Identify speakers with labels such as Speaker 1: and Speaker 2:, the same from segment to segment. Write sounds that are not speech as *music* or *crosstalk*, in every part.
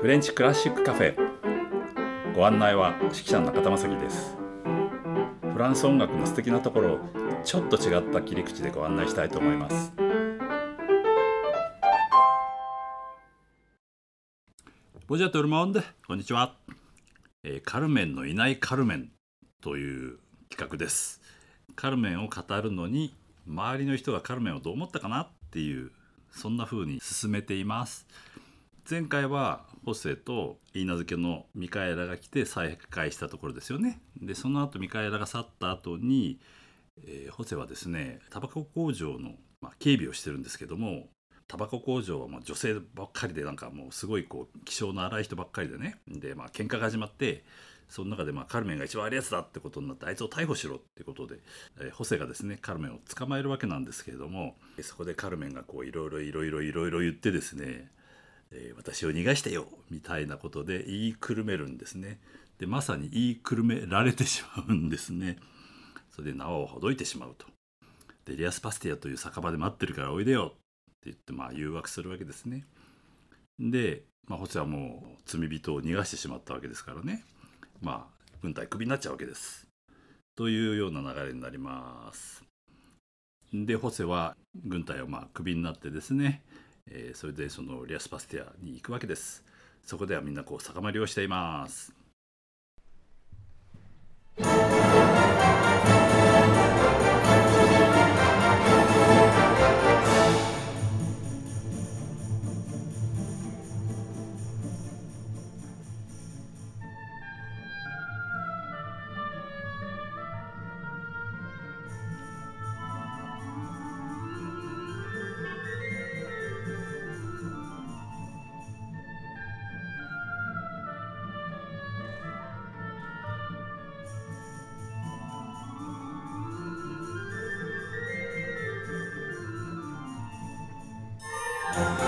Speaker 1: フレンチクラシックカフェ。ご案内は指揮者の中田正樹です。フランス音楽の素敵なところをちょっと違った切り口でご案内したいと思います。ボジャトルモンデこんにちは、えー、カルメンのいないカルメンという企画です。カルメンを語るのに周りの人がカルメンをどう思ったかなっていうそんな風に進めています。前回はホセと言い名付けのミカエラが来て再会したところですよね。でその後ミカエラが去った後に、えー、ホセはですねタバコ工場の、まあ、警備をしてるんですけどもタバコ工場はもう女性ばっかりでなんかもうすごいこう気性の荒い人ばっかりでね。でまあ喧嘩が始まってその中でまあカルメンが一番悪いやつだってことになってあいつを逮捕しろってことで、えー、ホセがですねカルメンを捕まえるわけなんですけれどもそこでカルメンがこういろいろいろいろいろいろ言ってですね、えー、私を逃がしてよみたいなことで言いくるめるんですね。でまさに言いくるめられてしまうんですね。それで縄をほどいてしまうと。でリアスパスティアという酒場で待ってるからおいでよって言ってまあ誘惑するわけですね。で、まあ、ホセはもう罪人を逃がしてしまったわけですからね。まあ、軍隊クビになっちゃうわけです。というような流れになります。で、ホセは軍隊をまあクビになってですね、えー、それでそのリアスパステアに行くわけです。そこではみんなこう酒盛りをしています。こ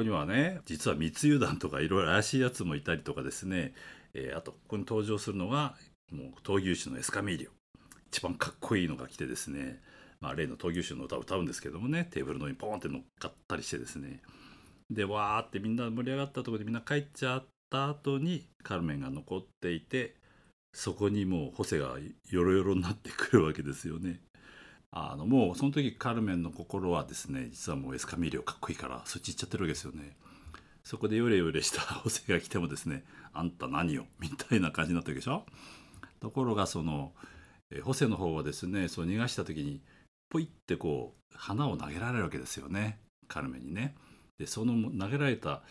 Speaker 1: こにはね実は密輸団とかいろいろ怪しいやつもいたりとかですね、えー、あとここに登場するのがもう闘牛士のエスカミーリオ。一番かっこいいのが来てですね、まあ、例の闘牛士の歌を歌うんですけどもね。テーブルの上にポンって乗っかったりしてですね。でわーってみんな盛り上がったところでみんな帰っちゃった後にカルメンが残っていてそこにもうホセがヨロヨロになってくるわけですよね。あのもうその時カルメンの心はですね実はもうエスカミーリョかっこいいからそっち行っちゃってるわけですよね。そこでヨレヨレした *laughs* ホセが来てもですねあんた何よ？みたいな感じになってるでしょ？ところがそのホセの方はですねそう逃がした時にポイってこう花を投げられるわけですよねカルメンにね。でその投げられた、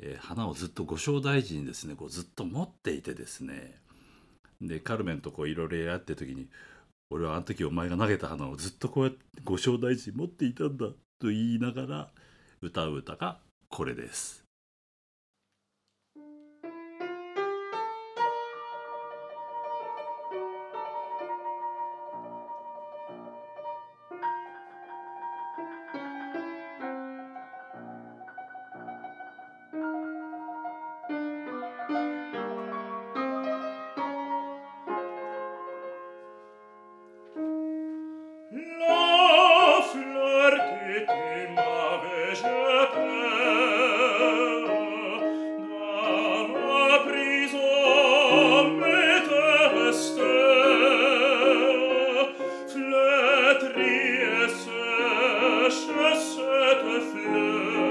Speaker 1: えー、花をずっとご正大事にですねこうずっと持っていてですねでカルメンとこういろいろやってる時に俺はあの時お前が投げた花をずっとこうやって五章大事に持っていたんだと言いながら歌う歌がこれです。chassette fleurs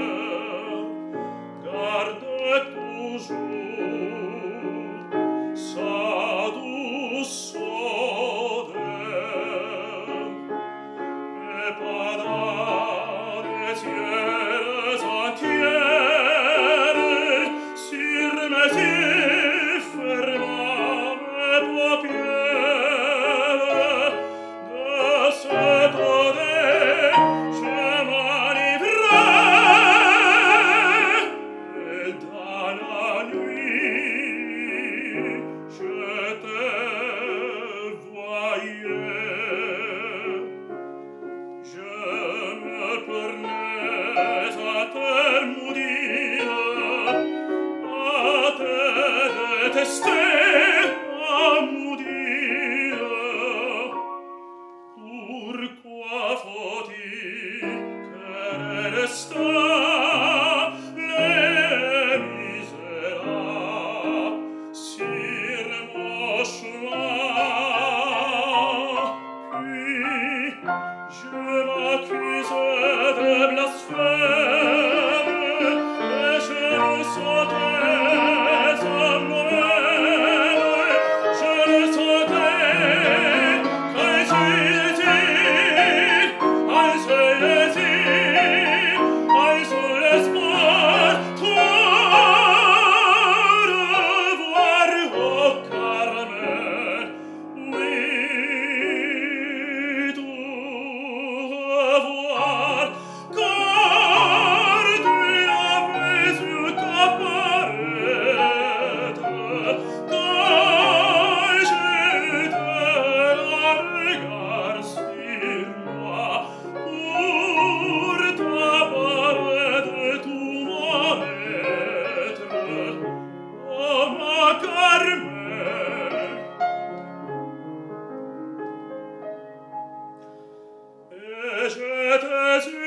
Speaker 1: et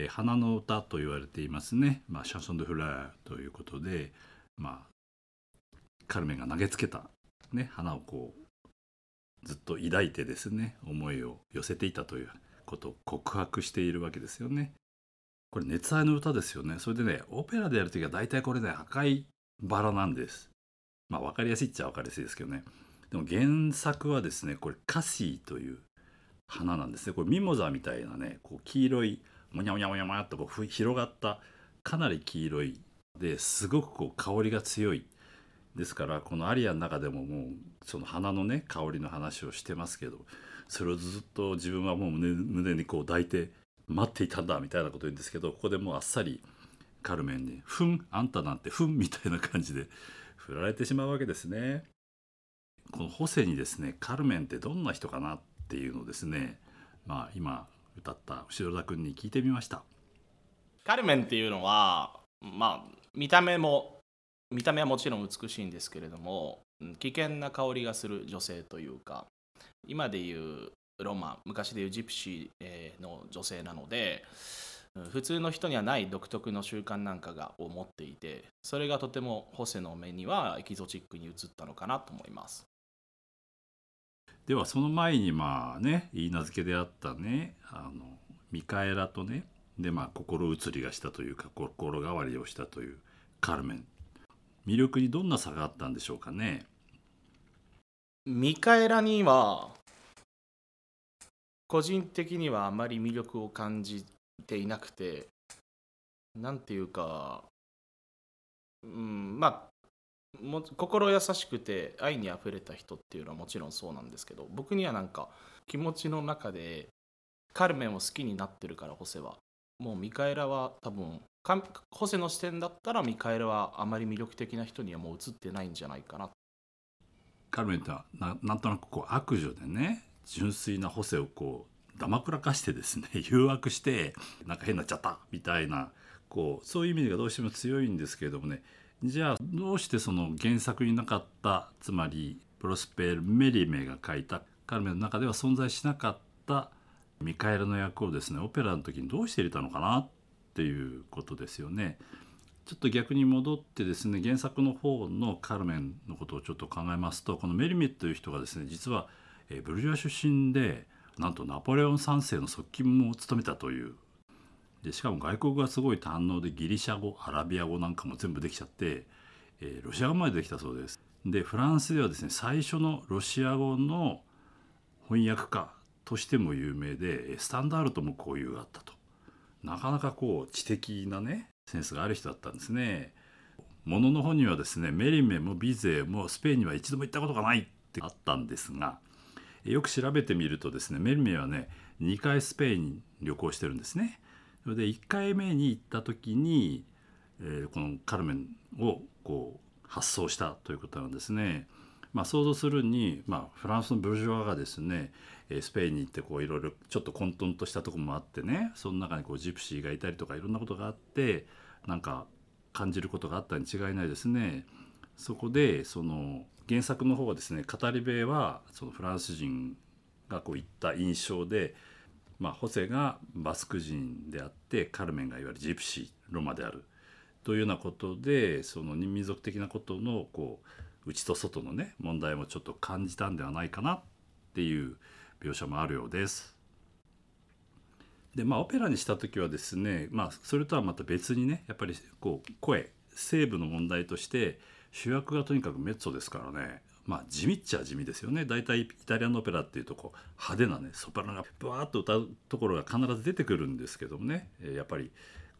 Speaker 1: えー、花の歌と言われていますね、まあ、シャンソン・ド・フラーということで、まあ、カルメンが投げつけた、ね、花をこうずっと抱いてですね思いを寄せていたということを告白しているわけですよね。これ熱愛の歌ですよね。それでねオペラでやる時は大体これね赤いバラなんです。まあ分かりやすいっちゃ分かりやすいですけどね。でも原作はですねこれカシーという花なんですね。これミモザみたいなねこう黄色いもにゃもにゃもにゃもにゃっとこう広がったかなり黄色いですごくこう香りが強いですからこのアリアの中でももうその花のね香りの話をしてますけどそれをずっと自分はもう胸胸にこう抱いて待っていたんだみたいなこと言うんですけどここでもうあっさりカルメンに「ふんあんたなんてふん」みたいな感じで振られてしまうわけですね。このホセにですねカルメンってどんな人かなっていうのをですねまあ今歌った後田君に聞いてみました。
Speaker 2: カルメンっていうのはまあ見た目も見た目はもちろん美しいんですけれども危険な香りがする女性というか今でいうロマン昔でいうジプシーの女性なので普通の人にはない独特の習慣なんかがを持っていてそれがとてもホセの目にはエキゾチックに映ったのかなと思います。
Speaker 1: ではその前にまあね言い名付けであったねあのミカエラとねでまあ心移りがしたというか心変わりをしたというカルメン。魅力にどんな差があったんでしょうかね。
Speaker 2: ミカエラには個人的にはあまり魅力を感じていなくてなんていうかうんまあも心優しくて愛にあふれた人っていうのはもちろんそうなんですけど僕にはなんか気持ちの中でカルメンを好きになってるからホセは。もうミカエラは多分ホセの視点だったらミカエラはあまり魅力的な人にはもう映ってないんじゃないかな。
Speaker 1: カルメンとはななんとなくこう悪女でね純粋なホセをこうだまくらかしてですね *laughs* 誘惑してなんか変になっちゃったみたいなこうそういう意味がどうしても強いんですけれどもねじゃあどうしてその原作になかったつまりプロスペル・メリメが書いたカルメンの中では存在しなかったミカエルの役をですねオペラの時にどうして入れたのかなっていうことですよね。ちょっと逆に戻ってですね原作の方のカルメンのことをちょっと考えますとこのメリメという人がですね実はブルジョア出身でなんとナポレオン3世の側近も務めたというでしかも外国がすごい堪能でギリシャ語アラビア語なんかも全部できちゃって、えー、ロシア語までできたそうです。でフランスではですね最初のロシア語の翻訳家としても有名でスタンダールとも交友があったとなかなかこう知的なねセンスがある人だったんですね。ものの本にはですねメリメもビゼもスペインには一度も行ったことがないってあったんですがよく調べてみるとですねメリメはね2回スペインに旅行してるんですね。それで1回目に行った時に、えー、このカルメンをこう発想したということなんですね。まあ、想像するに、まあ、フランスのブルジョワがですねスペインに行っていろいろちょっと混沌としたとこもあってねその中にこうジプシーがいたりとかいろんなことがあってなんか感じることがあったに違いないですね。そこでその原作の方はですね語り部はそのフランス人がこういった印象でまあ、ホセがバスク人であってカルメンがいわゆるジプシーロマであるというようなことでその民族的なことのこう内と外のね問題もちょっと感じたんではないかなっていう描写もあるようです。でまあオペラにした時はですねまあそれとはまた別にねやっぱりこう声声部の問題として主役がとにかくメッツォですからねまあ地味っちゃ地味ですよね大体イタリアのオペラっていうとこう派手なねソプラノがブワーッと歌うところが必ず出てくるんですけどもねやっぱり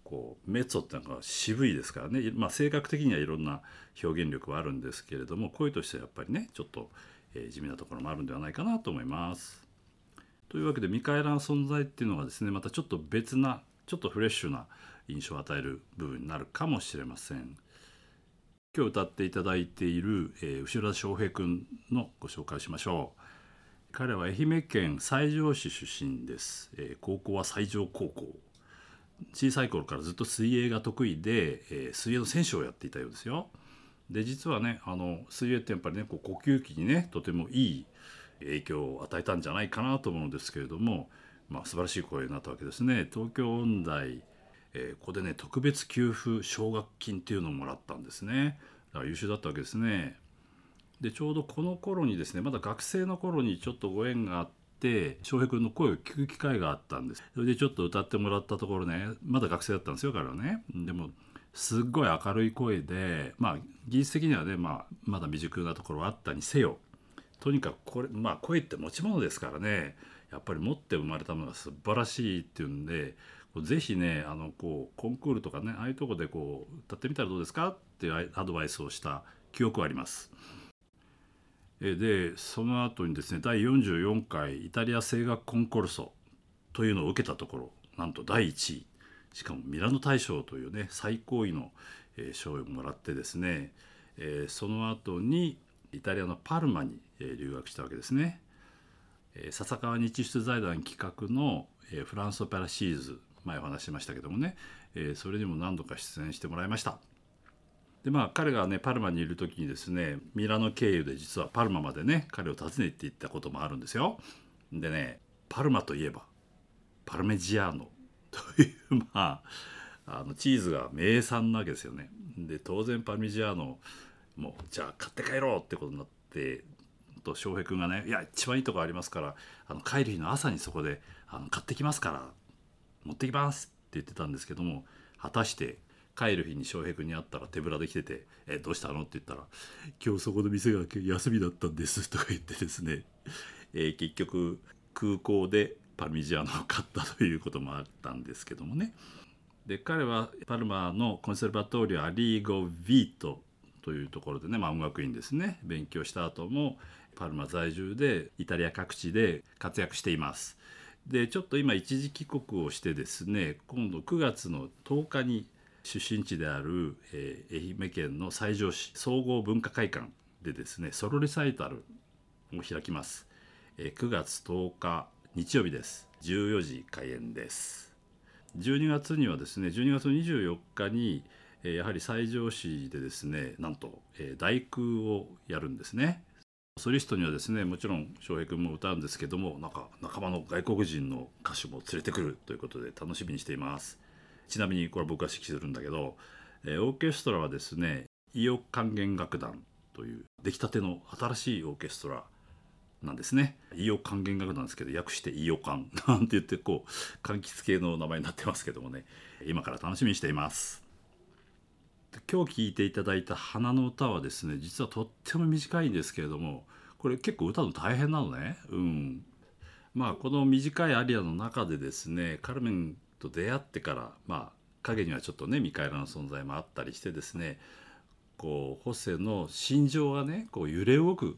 Speaker 1: こうメッツォってのは渋いですからね、まあ、性格的にはいろんな表現力はあるんですけれども声としてはやっぱりねちょっと、え、地味なところもあるんではないかなと思います。というわけでミカエラの存在っていうのがですねまたちょっと別なちょっとフレッシュな印象を与える部分になるかもしれません。今日歌っていただいている、えー、後田翔平君のご紹介しましょう。彼は愛媛県西条市出身です、えー、高校は西条高校。小さい頃からずっと水泳が得意で、えー、水泳の選手をやっていたようですよ。で実はねあの水泳ってやっぱりねこう呼吸器にねとてもいい影響を与えたんじゃないかなと思うんですけれども、まあ、素晴らしい声になったわけですね。東京音大えーここでね特別給付奨学金っていうのをもらったんですね。だから優秀だったわけですね。でちょうどこの頃にですねまだ学生の頃にちょっとご縁があって翔平君の声を聞く機会があったんです。それでちょっと歌ってもらったところねまだ学生だったんですよ彼はね。でもすっごい明るい声でまあ技術的にはね、まあ、まだ未熟なところはあったにせよ。とにかくこれまあ声って持ち物ですからね。やっぱり持って生まれたものが素晴らしいっていうんでぜひねあのこうコンクールとかねああいうとこでこう歌ってみたらどうですかっていうアドバイスをした記憶はあります。でその後にですね第44回イタリア声楽コンコルソというのを受けたところなんと第1位しかもミラノ大賞というね最高位の、賞をもらってですね、その後にイタリアのパルマに、留学したわけですね。笹川日出財団企画の、フランスオペラシーズ前お話ししましたけどもね、えーそれにも何度か出演してもらいました。でまあ彼がねパルマにいる時にですねミラノ経由で実はパルマまでね彼を訪ねて行ったこともあるんですよ。でねパルマといえばパルメジアーノ *laughs* というまああのチーズが名産なわけですよね。で当然パルメジアーノもうじゃあ買って帰ろうってことになってと翔平君がね「いや一番いいとこありますからあの帰る日の朝にそこであの買ってきますから持ってきます」って言ってたんですけども果たして帰る日に翔平君に会ったら手ぶらで来てて「えどうしたの?」って言ったら「今日そこの店が休みだったんです」とか言ってですね、*laughs* えー結局空港でパルミジャーノを買ったということもあったんですけどもねで彼はパルマのコンセルバトリオアリーゴ・ヴィートというところでね、まあ、音楽院ですね勉強した後もパルマ在住でイタリア各地で活躍しています。でちょっと今一時帰国をしてですね今度9月の10日に出身地である、えー愛媛県の西条市総合文化会館でですねソロリサイタルを開きます、えー9月10日日曜日です。14時開演です。12月にはですね12月24日に、やはり西条市でですねなんと、えー大工をやるんですね。ソリストにはですねもちろん翔平君も歌うんですけどもなんか仲間の外国人の歌手も連れてくるということで楽しみにしています。ちなみにこれ僕が指揮するんだけど、えーオーケストラはですね伊予管弦楽団という出来たての新しいオーケストラなんですね。伊予管弦楽団ですけど訳して伊予管なんて言ってこう柑橘系の名前になってますけどもね今から楽しみにしています。今日聴いていただいた「花の歌」はですね実はとっても短いんですけれどもこれ結構歌の大変なのねうんまあこの短いアリアの中でですねカルメンと出会ってからまあ影にはちょっとねミカエラの存在もあったりしてですねこうホセの心情がねこう揺れ動くっ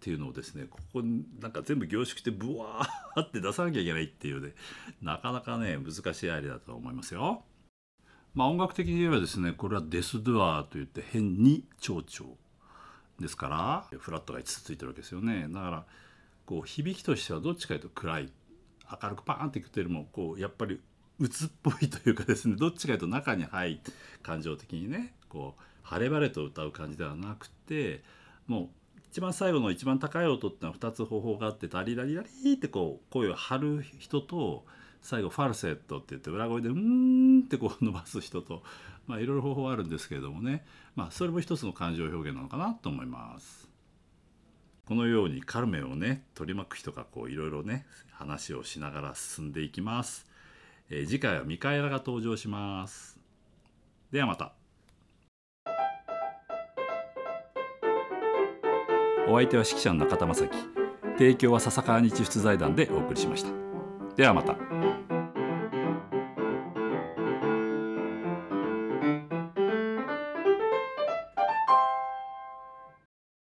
Speaker 1: ていうのをですねここになんか全部凝縮してブワーって出さなきゃいけないっていうねなかなかね難しいアイデアだと思いますよ。まあ音楽的に言えばですねこれはデスドゥアーといって変に長調ですからフラットが5つついてるわけですよね。だからこう響きとしてはどっちかというと暗い。明るくパーンっていくというよりもこうやっぱり鬱っぽいというかですね *laughs* どっちかというと中に入って感情的にねこう晴れ晴れと歌う感じではなくてもう一番最後の一番高い音ってのは2つ方法があってダリラリラリってこう声を張る人と最後ファルセットって言って裏声で「うーん」ってこう伸ばす人とまあいろいろ方法あるんですけれどもねまあそれも一つの感情表現なのかなと思います。このようにカルメンをね取り巻く人がこういろいろね話をしながら進んでいきます。えー次回はミカエラが登場します。ではまた。お相手は指揮者の中田正樹提供は笹川日出財団でお送りしましたではまた。